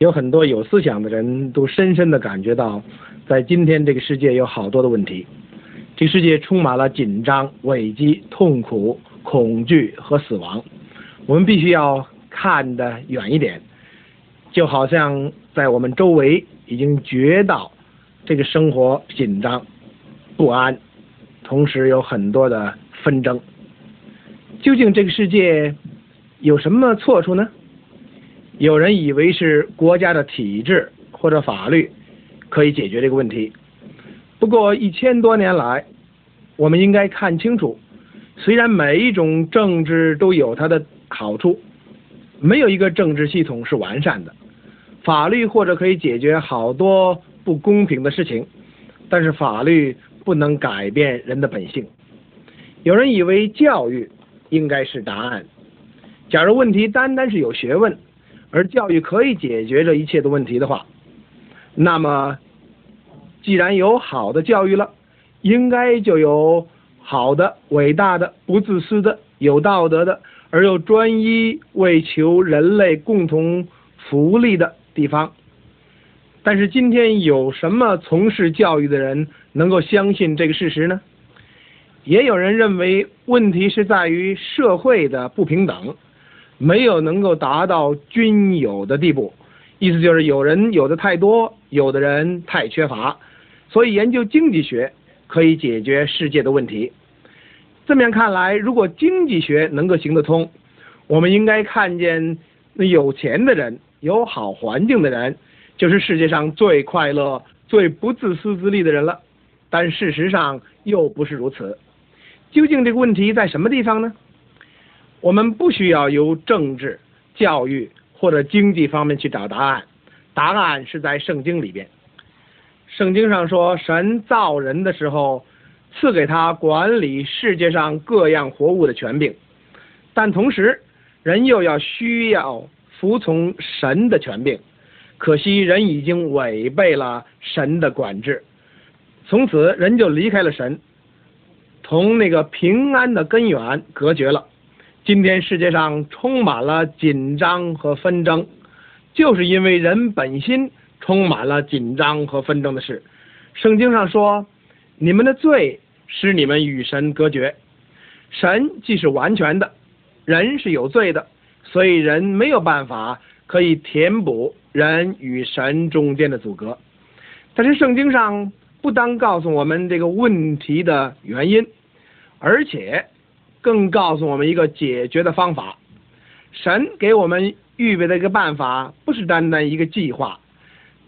有很多有思想的人都深深的感觉到，在今天这个世界有好多的问题，这个世界充满了紧张、危机、痛苦、恐惧和死亡。我们必须要看得远一点，就好像在我们周围已经觉到这个生活紧张、不安，同时有很多的纷争。究竟这个世界有什么错处呢？有人以为是国家的体制或者法律可以解决这个问题。不过一千多年来，我们应该看清楚，虽然每一种政治都有它的好处，没有一个政治系统是完善的。法律或者可以解决好多不公平的事情，但是法律不能改变人的本性。有人以为教育应该是答案。假如问题单单是有学问。而教育可以解决这一切的问题的话，那么既然有好的教育了，应该就有好的、伟大的、不自私的、有道德的，而又专一为求人类共同福利的地方。但是今天有什么从事教育的人能够相信这个事实呢？也有人认为问题是在于社会的不平等。没有能够达到均有的地步，意思就是有人有的太多，有的人太缺乏，所以研究经济学可以解决世界的问题。这么样看来，如果经济学能够行得通，我们应该看见那有钱的人、有好环境的人，就是世界上最快乐、最不自私自利的人了。但事实上又不是如此。究竟这个问题在什么地方呢？我们不需要由政治、教育或者经济方面去找答案，答案是在圣经里边。圣经上说，神造人的时候赐给他管理世界上各样活物的权柄，但同时人又要需要服从神的权柄。可惜人已经违背了神的管制，从此人就离开了神，同那个平安的根源隔绝了。今天世界上充满了紧张和纷争，就是因为人本心充满了紧张和纷争的事。圣经上说：“你们的罪使你们与神隔绝。”神既是完全的，人是有罪的，所以人没有办法可以填补人与神中间的阻隔。但是圣经上不单告诉我们这个问题的原因，而且。更告诉我们一个解决的方法，神给我们预备的一个办法，不是单单一个计划，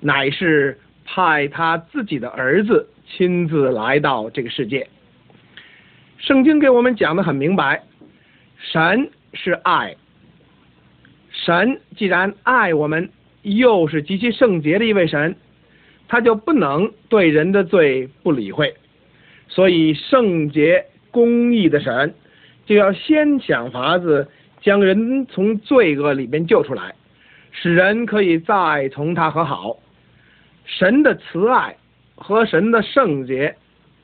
乃是派他自己的儿子亲自来到这个世界。圣经给我们讲的很明白，神是爱，神既然爱我们，又是极其圣洁的一位神，他就不能对人的罪不理会，所以圣洁公义的神。就要先想法子将人从罪恶里边救出来，使人可以再从他和好。神的慈爱和神的圣洁、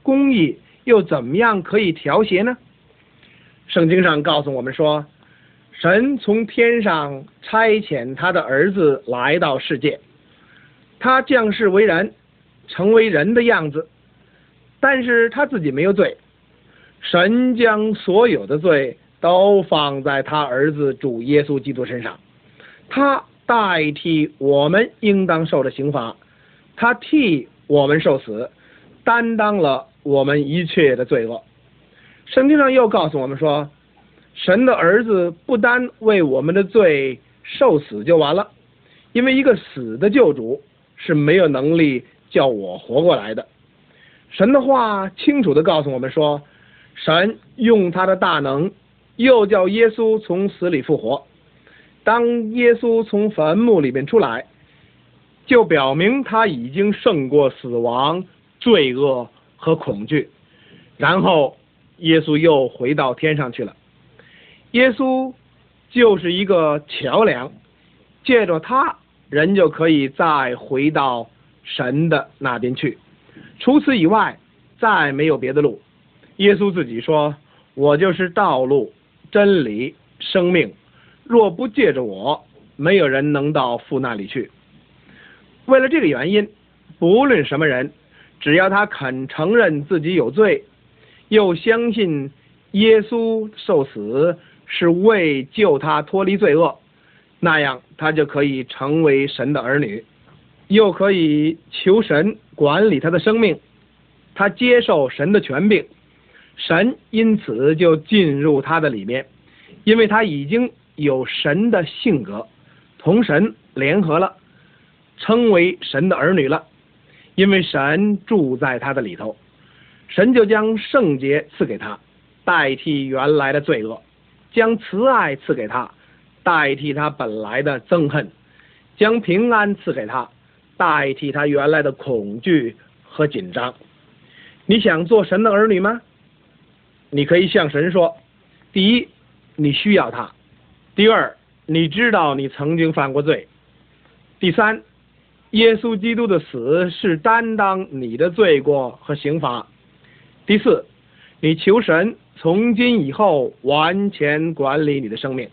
公义又怎么样可以调谐呢？圣经上告诉我们说，神从天上差遣他的儿子来到世界，他降世为人，成为人的样子，但是他自己没有罪。神将所有的罪都放在他儿子主耶稣基督身上，他代替我们应当受的刑罚，他替我们受死，担当了我们一切的罪恶。圣经上又告诉我们说，神的儿子不单为我们的罪受死就完了，因为一个死的救主是没有能力叫我活过来的。神的话清楚的告诉我们说。神用他的大能，又叫耶稣从死里复活。当耶稣从坟墓里面出来，就表明他已经胜过死亡、罪恶和恐惧。然后，耶稣又回到天上去了。耶稣就是一个桥梁，借着他，人就可以再回到神的那边去。除此以外，再没有别的路。耶稣自己说：“我就是道路、真理、生命，若不借着我，没有人能到父那里去。”为了这个原因，不论什么人，只要他肯承认自己有罪，又相信耶稣受死是为救他脱离罪恶，那样他就可以成为神的儿女，又可以求神管理他的生命。他接受神的权柄，神因此就进入他的里面，因为他已经有神的性格，同神联合了，称为神的儿女了。因为神住在他的里头，神就将圣洁赐给他，代替原来的罪恶；将慈爱赐给他，代替他本来的憎恨；将平安赐给他，代替他原来的恐惧和紧张。你想做神的儿女吗？你可以向神说：第一，你需要他；第二，你知道你曾经犯过罪；第三，耶稣基督的死是担当你的罪过和刑罚；第四，你求神从今以后完全管理你的生命。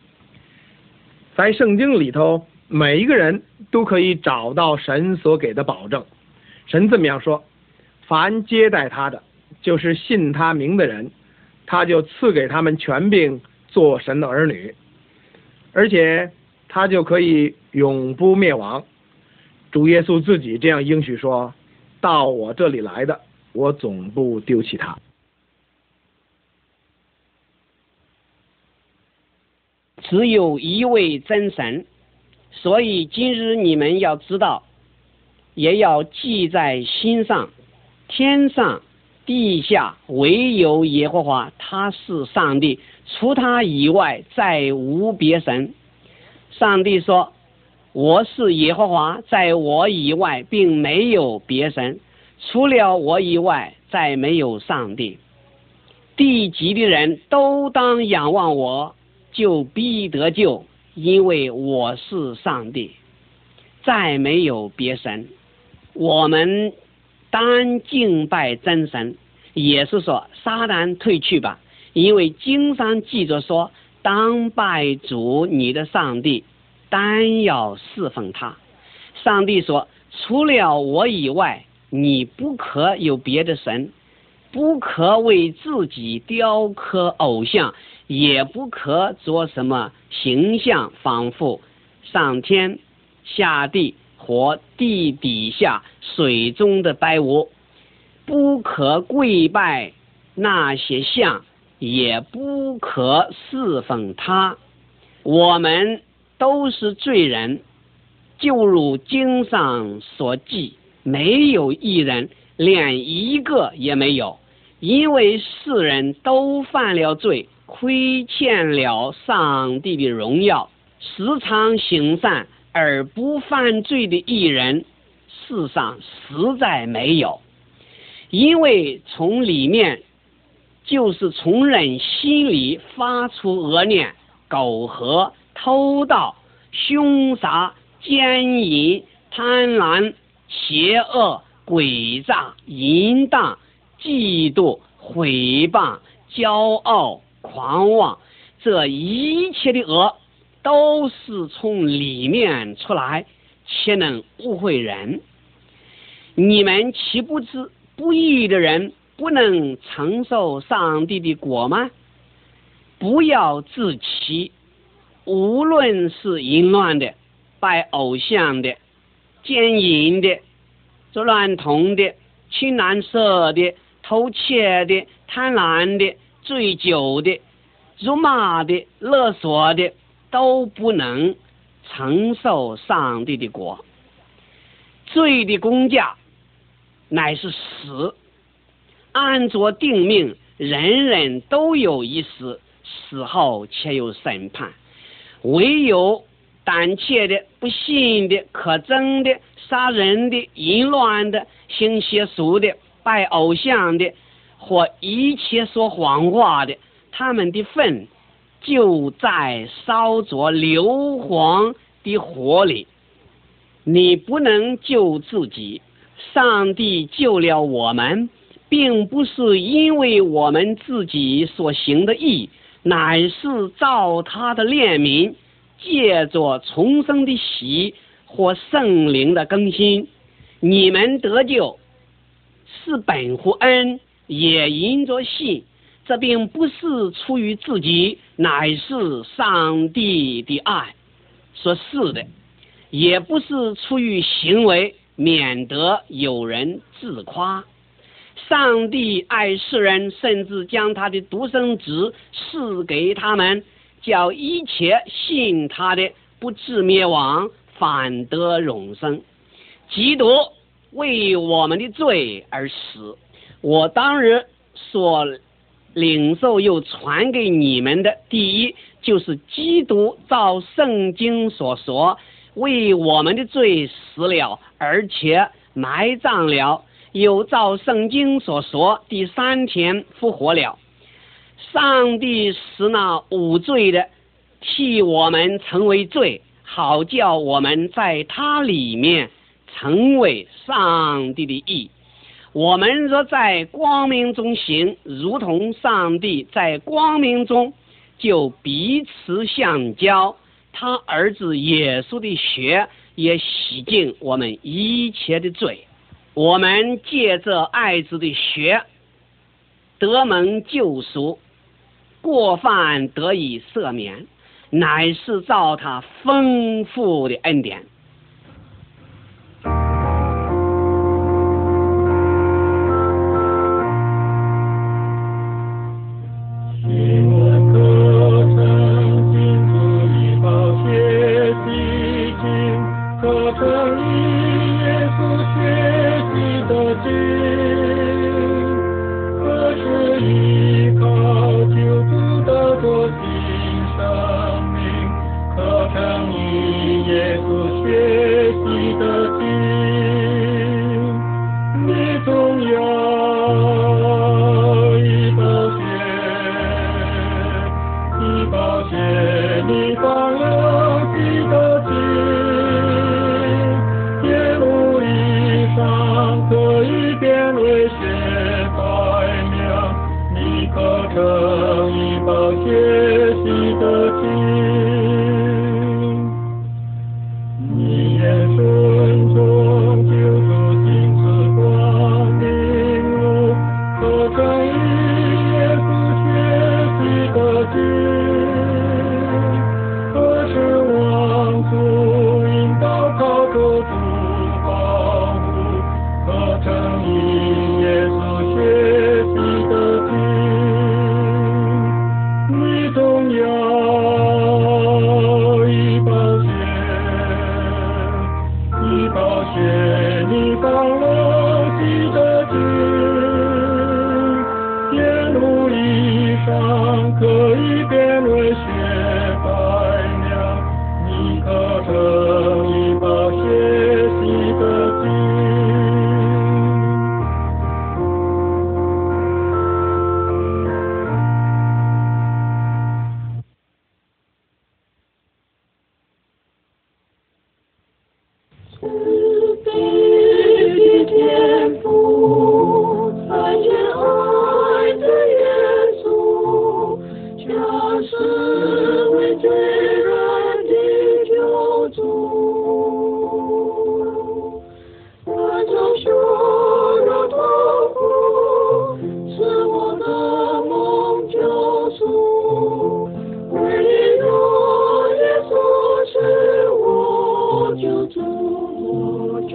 在圣经里头，每一个人都可以找到神所给的保证。神这么样说。凡接待他的，就是信他名的人，他就赐给他们权柄做神的儿女，而且他就可以永不灭亡。主耶稣自己这样应许说：“到我这里来的，我总不丢弃他。”只有一位真神，所以今日你们要知道，也要记在心上。天上、地下唯有耶和华，他是上帝，除他以外再无别神。上帝说：“我是耶和华，在我以外并没有别神，除了我以外再没有上帝。地极的人都当仰望我，就必得救，因为我是上帝，再没有别神。我们。”当敬拜真神，也是说撒旦退去吧，因为经上记着说，当拜主你的上帝，单要侍奉他。上帝说，除了我以外，你不可有别的神，不可为自己雕刻偶像，也不可做什么形象，仿佛上天下地。和地底下水中的白物，不可跪拜那些像，也不可侍奉他。我们都是罪人，就如经上所记，没有一人，连一个也没有，因为世人都犯了罪，亏欠了上帝的荣耀，时常行善。而不犯罪的艺人，世上实在没有，因为从里面就是从人心里发出恶念、苟合、偷盗、凶杀、奸淫、贪婪、邪恶、诡诈、淫荡、嫉妒、毁谤、骄傲、狂妄，这一切的恶。都是从里面出来，且能误会人。你们岂不知不义的人不能承受上帝的果吗？不要自欺，无论是淫乱的、拜偶像的、奸淫的、做乱童的、青蓝色的、偷窃的、贪婪的、醉酒的、辱骂的、勒索的。都不能承受上帝的国，罪的公价乃是死。按着定命，人人都有一死，死后且有审判。唯有胆怯的、不信的、可憎的、杀人的、淫乱的、行邪术的、拜偶像的，或一切说谎话的，他们的份。就在烧着硫磺的火里，你不能救自己。上帝救了我们，并不是因为我们自己所行的义，乃是照他的怜悯，借着重生的喜或圣灵的更新，你们得救是本乎恩，也因着信。这并不是出于自己，乃是上帝的爱说是的；也不是出于行为，免得有人自夸。上帝爱世人，甚至将他的独生子赐给他们，叫一切信他的不至灭亡，反得永生。基督为我们的罪而死。我当日所。领受又传给你们的第一，就是基督照圣经所说，为我们的罪死了，而且埋葬了，又照圣经所说，第三天复活了。上帝使那无罪的替我们成为罪，好叫我们在他里面成为上帝的义。我们若在光明中行，如同上帝在光明中，就彼此相交。他儿子耶稣的血也洗净我们一切的罪。我们借着爱子的血得蒙救赎，过犯得以赦免，乃是照他丰富的恩典。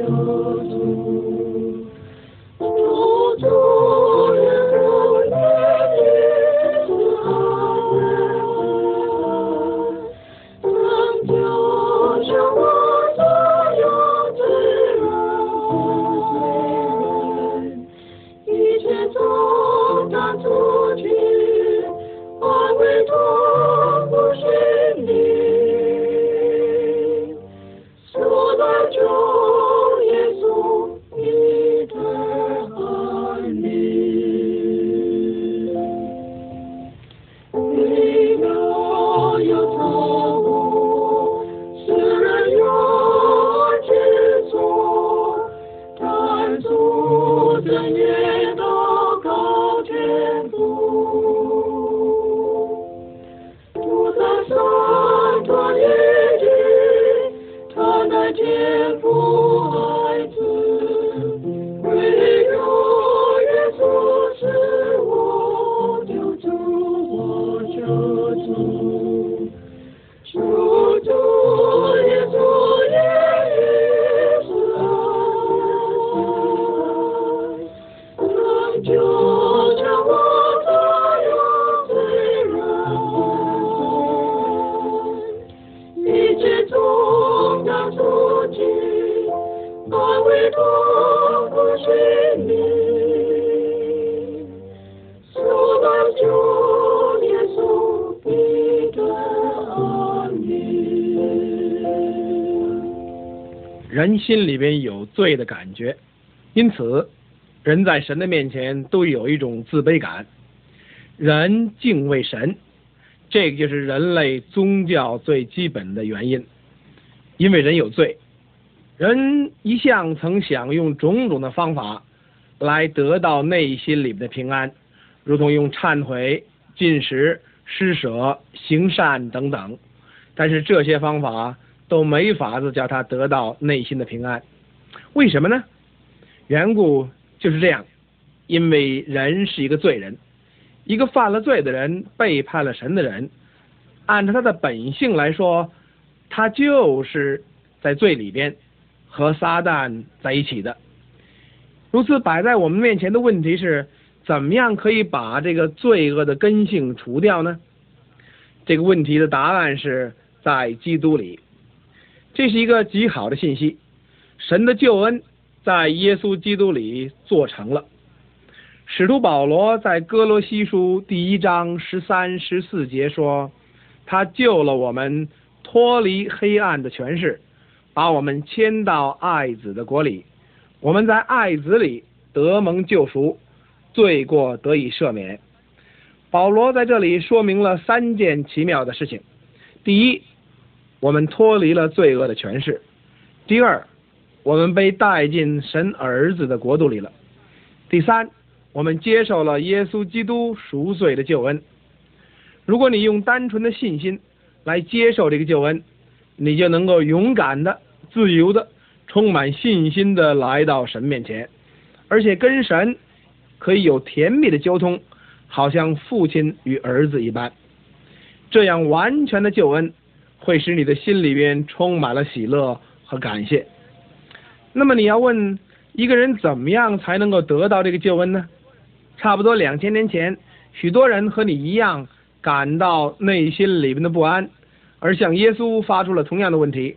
天心里边有罪的感觉，因此人在神的面前都有一种自卑感。人敬畏神，这个就是人类宗教最基本的原因。因为人有罪，人一向曾想用种种的方法来得到内心里的平安，如同用忏悔、进食、施舍、行善等等。但是这些方法都没法子叫他得到内心的平安。为什么呢？缘故就是这样，因为人是一个罪人。一个犯了罪的人，背叛了神的人，按照他的本性来说，他就是在罪里边和撒旦在一起的。如此摆在我们面前的问题是，怎么样可以把这个罪恶的根性除掉呢？这个问题的答案是在基督里。这是一个极好的信息，神的救恩在耶稣基督里做成了。使徒保罗在哥罗西书第一章十三、十四节说：“他救了我们，脱离黑暗的权势，把我们迁到爱子的国里。我们在爱子里得蒙救赎，罪过得以赦免。”保罗在这里说明了三件奇妙的事情：第一，我们脱离了罪恶的权势；第二，我们被带进神儿子的国度里了；第三。我们接受了耶稣基督赎罪的救恩。如果你用单纯的信心来接受这个救恩，你就能够勇敢的、自由的、充满信心的来到神面前，而且跟神可以有甜蜜的交通，好像父亲与儿子一般。这样完全的救恩会使你的心里边充满了喜乐和感谢。那么你要问一个人怎么样才能够得到这个救恩呢？差不多两千年前，许多人和你一样感到内心里面的不安，而向耶稣发出了同样的问题。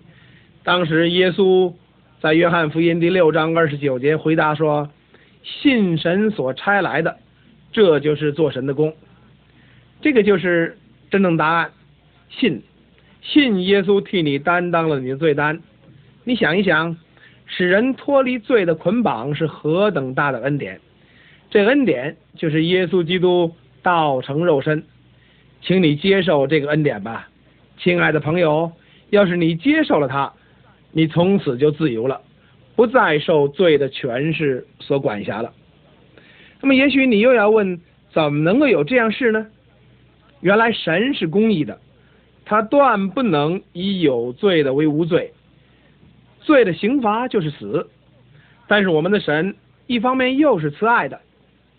当时耶稣在约翰福音第六章二十九节回答说：“信神所差来的，这就是做神的功。”这个就是真正答案。信，信耶稣替你担当了你的罪担。你想一想，使人脱离罪的捆绑是何等大的恩典！这恩典就是耶稣基督道成肉身，请你接受这个恩典吧，亲爱的朋友。要是你接受了他，你从此就自由了，不再受罪的权势所管辖了。那么，也许你又要问，怎么能够有这样事呢？原来神是公义的，他断不能以有罪的为无罪，罪的刑罚就是死。但是我们的神一方面又是慈爱的。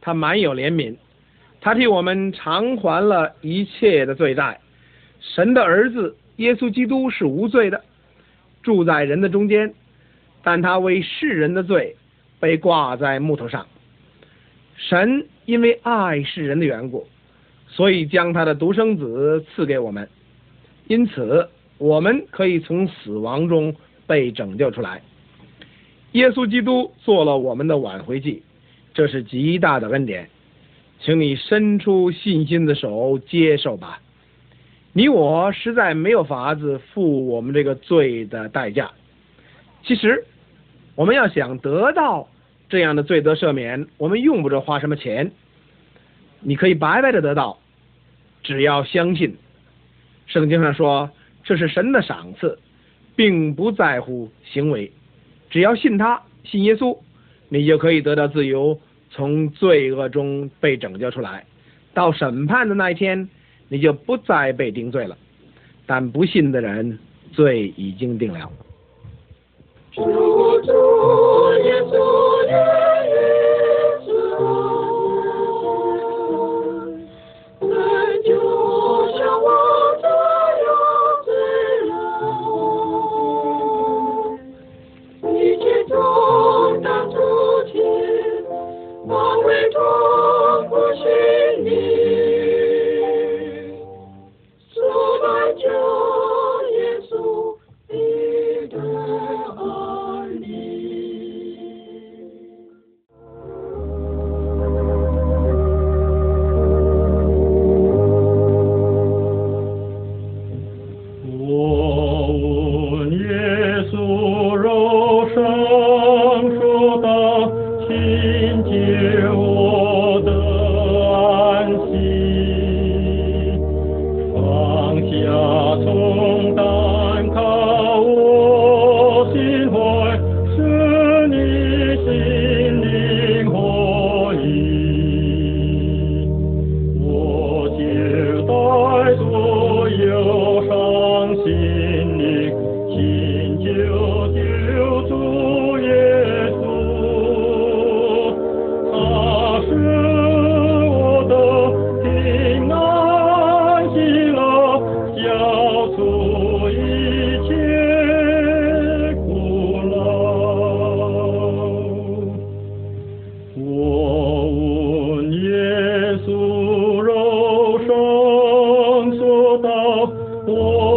他满有怜悯，他替我们偿还了一切的罪债。神的儿子耶稣基督是无罪的，住在人的中间，但他为世人的罪被挂在木头上。神因为爱世人的缘故，所以将他的独生子赐给我们，因此我们可以从死亡中被拯救出来。耶稣基督做了我们的挽回祭。这是极大的恩典，请你伸出信心的手接受吧。你我实在没有法子付我们这个罪的代价。其实，我们要想得到这样的罪得赦免，我们用不着花什么钱，你可以白白的得到，只要相信。圣经上说，这是神的赏赐，并不在乎行为，只要信他，信耶稣。你就可以得到自由，从罪恶中被拯救出来。到审判的那一天，你就不再被定罪了。但不信的人，罪已经定了。主主耶稣我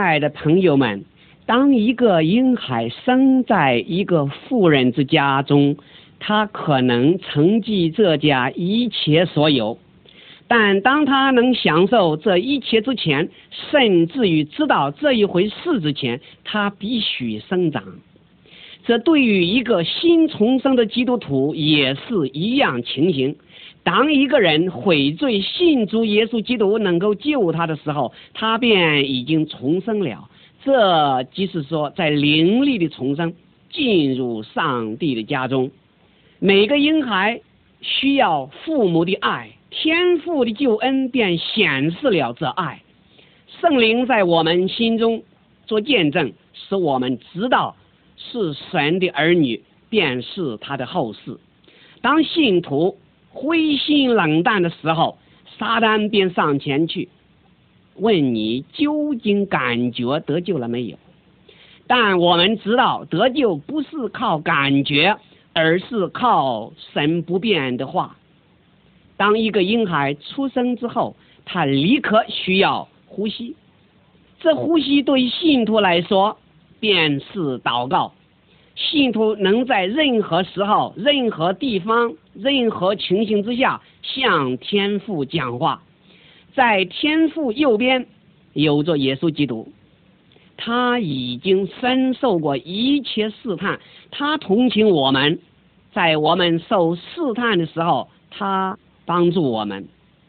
亲爱的朋友们，当一个婴孩生在一个富人之家中，他可能承继这家一切所有。但当他能享受这一切之前，甚至于知道这一回事之前，他必须生长。这对于一个新重生的基督徒也是一样情形。当一个人悔罪信主耶稣基督能够救他的时候，他便已经重生了。这即是说，在灵力的重生，进入上帝的家中。每个婴孩需要父母的爱，天父的救恩便显示了这爱。圣灵在我们心中做见证，使我们知道是神的儿女，便是他的后世。当信徒灰心冷淡的时候，撒旦便上前去问你究竟感觉得救了没有？但我们知道得救不是靠感觉，而是靠神不变的话。当一个婴孩出生之后，他立刻需要呼吸，这呼吸对信徒来说便是祷告。信徒能在任何时候、任何地方、任何情形之下向天父讲话。在天父右边有着耶稣基督，他已经深受过一切试探，他同情我们，在我们受试探的时候，他帮助我们。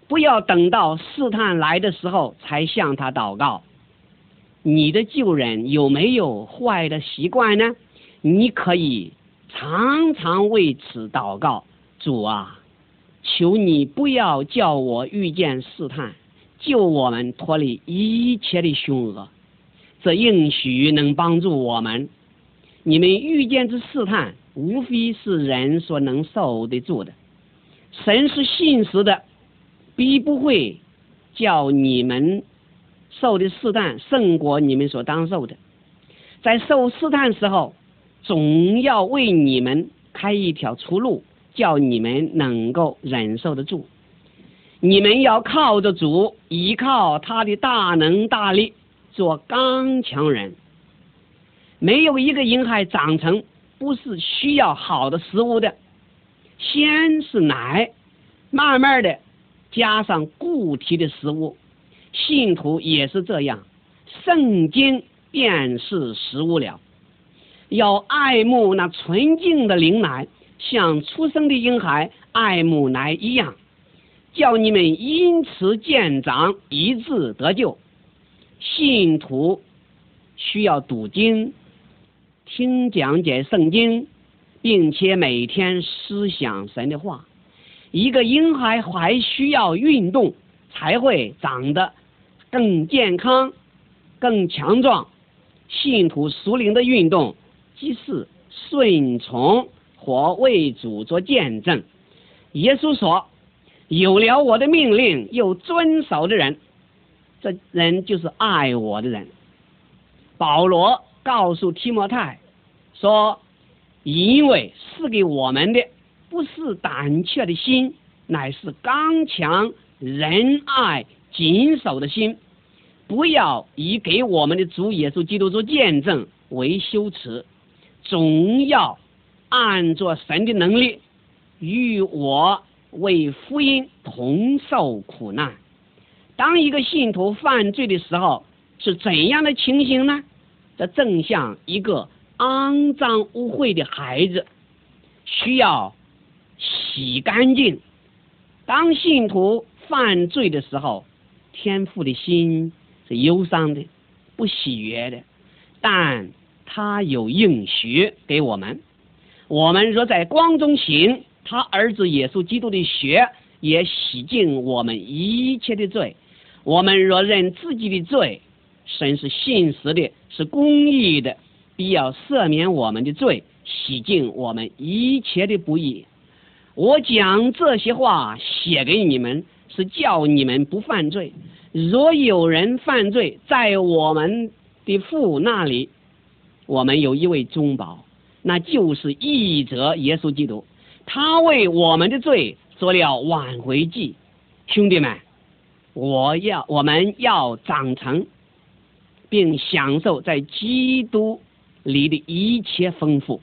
不要等到试探来的时候才向他祷告。你的旧人有没有坏的习惯呢？你可以常常为此祷告，主啊，求你不要叫我遇见试探，救我们脱离一切的凶恶。这应许能帮助我们。你们遇见之试探，无非是人所能受得住的。神是信实的，必不会叫你们受的试探胜过你们所当受的。在受试探时候，总要为你们开一条出路，叫你们能够忍受得住。你们要靠着主，依靠他的大能大力，做刚强人。没有一个婴孩长成不是需要好的食物的，先是奶，慢慢的加上固体的食物。信徒也是这样，圣经便是食物了。要爱慕那纯净的灵奶，像出生的婴孩爱慕奶一样，叫你们因此见长，以致得救。信徒需要读经、听讲解圣经，并且每天思想神的话。一个婴孩还需要运动，才会长得更健康、更强壮。信徒熟灵的运动。即是顺从和为主做见证。耶稣说：“有了我的命令又遵守的人，这人就是爱我的人。”保罗告诉提摩太说：“因为赐给我们的不是胆怯的心，乃是刚强、仁爱、谨守的心。不要以给我们的主耶稣基督做见证为羞耻。”总要按着神的能力与我为福音同受苦难。当一个信徒犯罪的时候，是怎样的情形呢？这正像一个肮脏污秽的孩子，需要洗干净。当信徒犯罪的时候，天父的心是忧伤的，不喜悦的，但他有应许给我们。我们若在光中行，他儿子耶稣基督的血也洗净我们一切的罪。我们若认自己的罪，神是信实的，是公义的，必要赦免我们的罪，洗净我们一切的不义。我将这些话写给你们，是叫你们不犯罪。若有人犯罪，在我们的父那里，我们有一位中保，那就是义者耶稣基督。他为我们的罪做了挽回祭。兄弟们，我要我们要长成，并享受在基督里的一切丰富。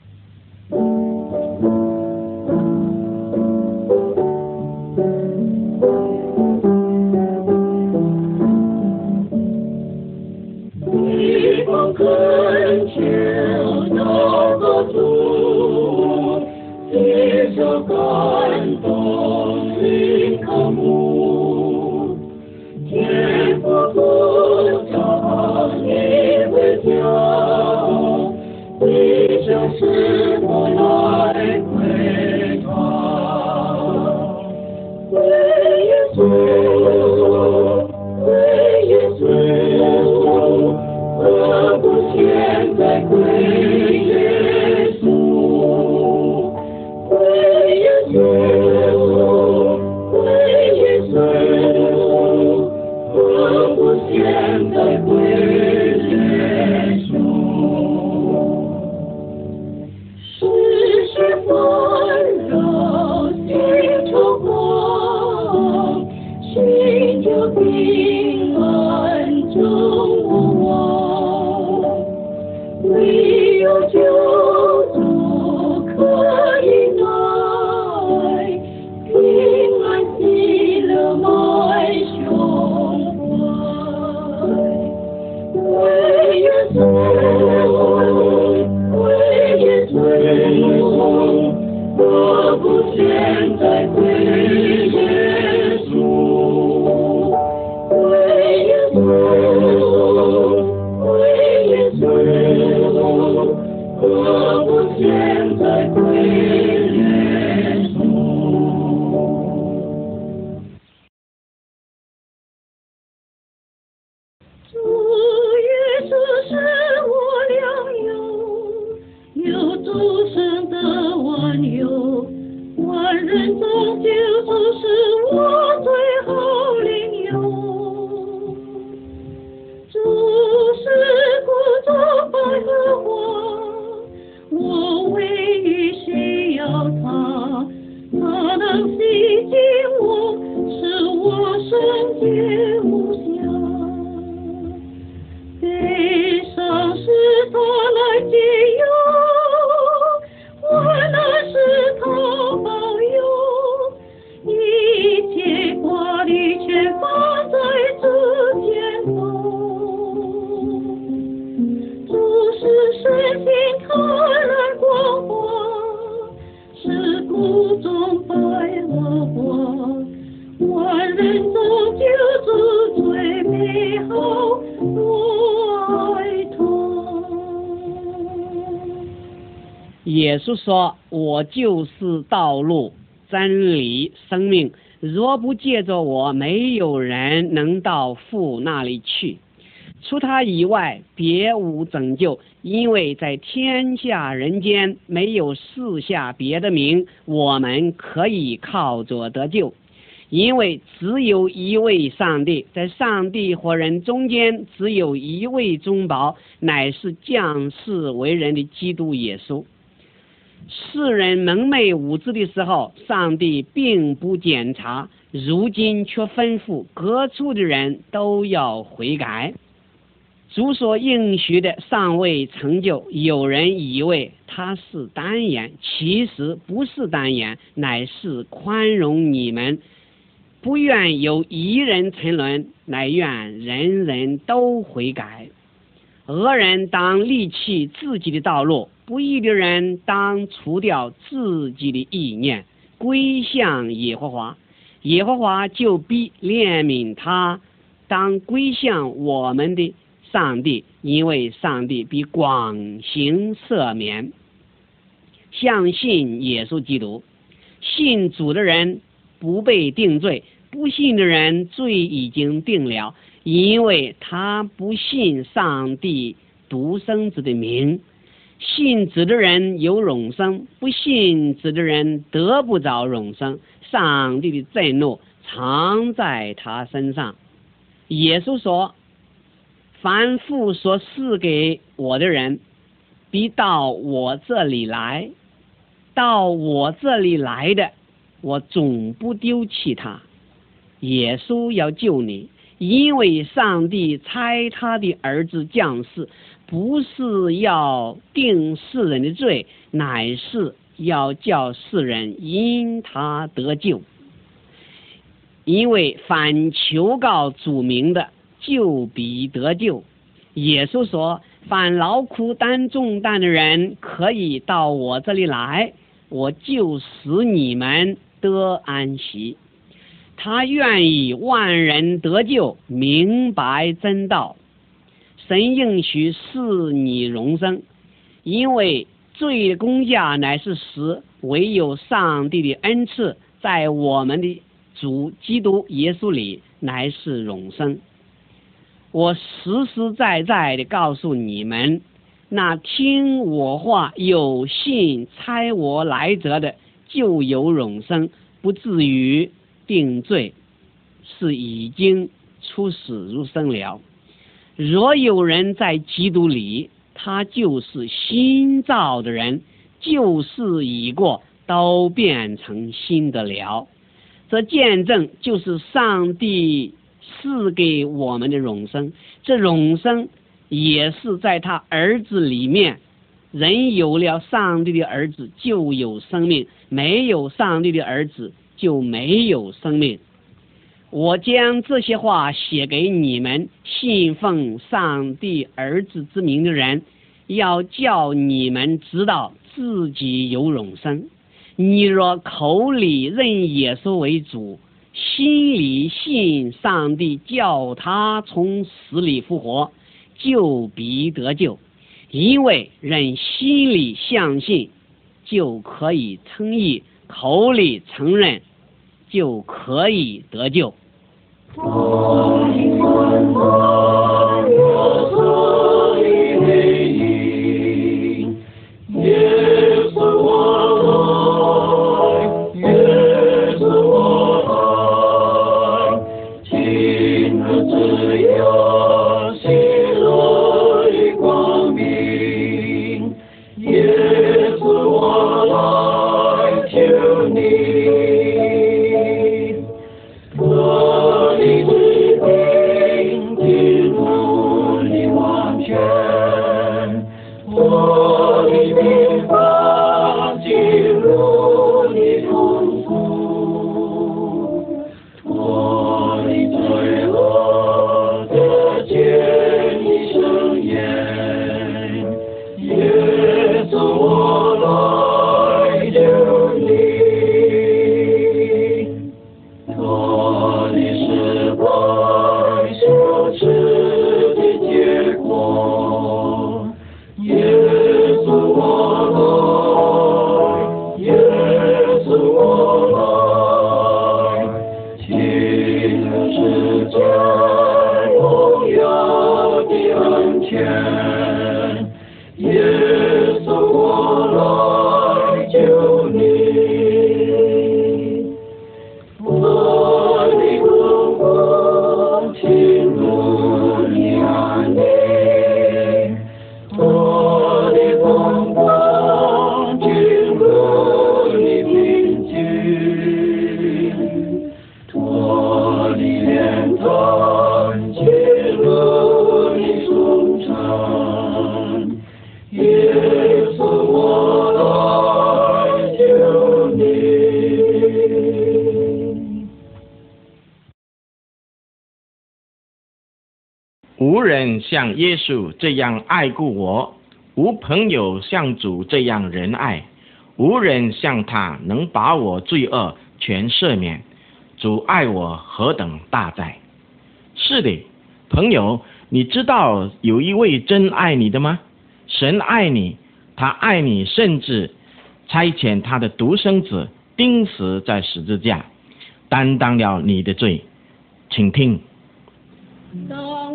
一归耶稣，何不现在归稣说：“我就是道路、真理、生命。若不借着我，没有人能到父那里去。除他以外，别无拯救。因为在天下人间，没有四下别的名，我们可以靠着得救。因为只有一位上帝，在上帝和人中间，只有一位中保，乃是降世为人的基督耶稣。”世人蒙昧无知的时候，上帝并不检查，如今却吩咐各处的人都要悔改。主所应许的尚未成就，有人以为他是单言，其实不是单言，乃是宽容你们，不愿有一人沉沦，乃愿人人都悔改。恶人当立弃自己的道路，不义的人当除掉自己的意念，归向耶和华，耶和华就必怜悯他。当归向我们的。上帝，因为上帝比广行赦免。相信耶稣基督，信主的人不被定罪；不信的人罪已经定了，因为他不信上帝独生子的名。信子的人有永生，不信子的人得不着永生。上帝的震怒藏在他身上。耶稣说。凡父所赐给我的人，必到我这里来；到我这里来的，我总不丢弃他。耶稣要救你，因为上帝差他的儿子降世，不是要定世人的罪，乃是要叫世人因他得救。因为反求告主名的。就必得救。耶稣说：“凡劳苦担重担的人，可以到我这里来，我就使你们得安息。”他愿意万人得救，明白真道。神应许赐你荣生，因为罪的公价乃是死，唯有上帝的恩赐在我们的主基督耶稣里乃是永生。我实实在在的告诉你们，那听我话、有信猜我来者的，就有永生，不至于定罪，是已经出死入生了。若有人在基督里，他就是新造的人，旧事已过，都变成新的了。这见证就是上帝。赐给我们的永生，这永生也是在他儿子里面。人有了上帝的儿子，就有生命；没有上帝的儿子，就没有生命。我将这些话写给你们，信奉上帝儿子之名的人，要叫你们知道自己有永生。你若口里认耶稣为主。心里信上帝叫他从死里复活，就必得救。因为人心里相信，就可以称义；口里承认，就可以得救。耶稣这样爱顾我，无朋友像主这样仁爱，无人像他能把我罪恶全赦免。主爱我何等大哉！是的，朋友，你知道有一位真爱你的吗？神爱你，他爱你，甚至差遣他的独生子钉死在十字架，担当了你的罪。请听。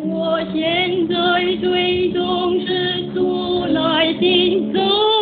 我现在最终是出来行走。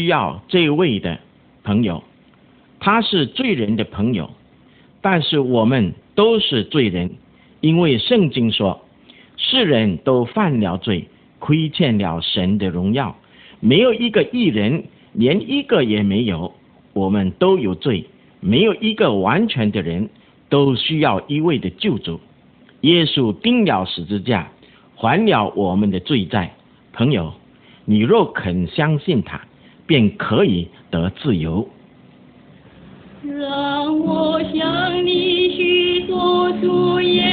需要这位的朋友？他是罪人的朋友，但是我们都是罪人，因为圣经说，世人都犯了罪，亏欠了神的荣耀，没有一个义人，连一个也没有。我们都有罪，没有一个完全的人，都需要一位的救主。耶稣钉了十字架，还了我们的罪债。朋友，你若肯相信他，便可以得自由。让我向你许说主耶